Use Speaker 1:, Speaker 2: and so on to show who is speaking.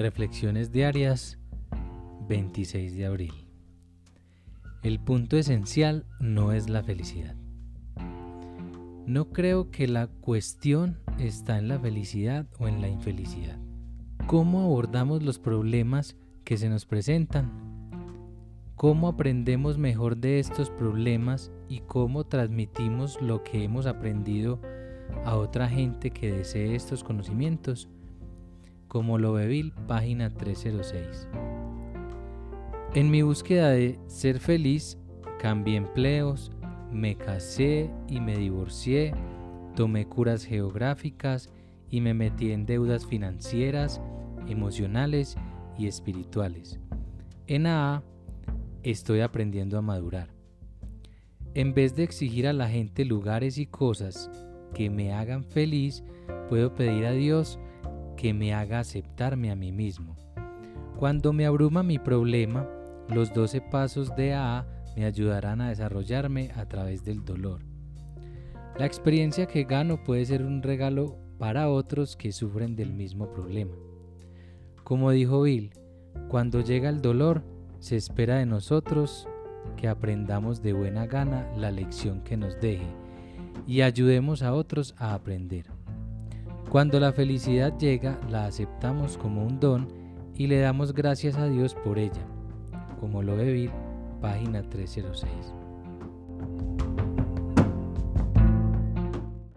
Speaker 1: Reflexiones diarias 26 de abril. El punto esencial no es la felicidad. No creo que la cuestión está en la felicidad o en la infelicidad. ¿Cómo abordamos los problemas que se nos presentan? ¿Cómo aprendemos mejor de estos problemas y cómo transmitimos lo que hemos aprendido a otra gente que desee estos conocimientos? Como lo página 306. En mi búsqueda de ser feliz, cambié empleos, me casé y me divorcié, tomé curas geográficas y me metí en deudas financieras, emocionales y espirituales. En AA estoy aprendiendo a madurar. En vez de exigir a la gente lugares y cosas que me hagan feliz, puedo pedir a Dios que me haga aceptarme a mí mismo. Cuando me abruma mi problema, los 12 pasos de AA me ayudarán a desarrollarme a través del dolor. La experiencia que gano puede ser un regalo para otros que sufren del mismo problema. Como dijo Bill, cuando llega el dolor, se espera de nosotros que aprendamos de buena gana la lección que nos deje y ayudemos a otros a aprender. Cuando la felicidad llega, la aceptamos como un don y le damos gracias a Dios por ella, como lo ve página 306.